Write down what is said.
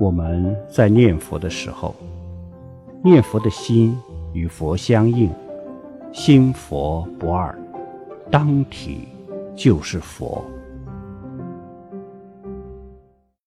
我们在念佛的时候念佛的心与佛相应心佛不二当体就是佛。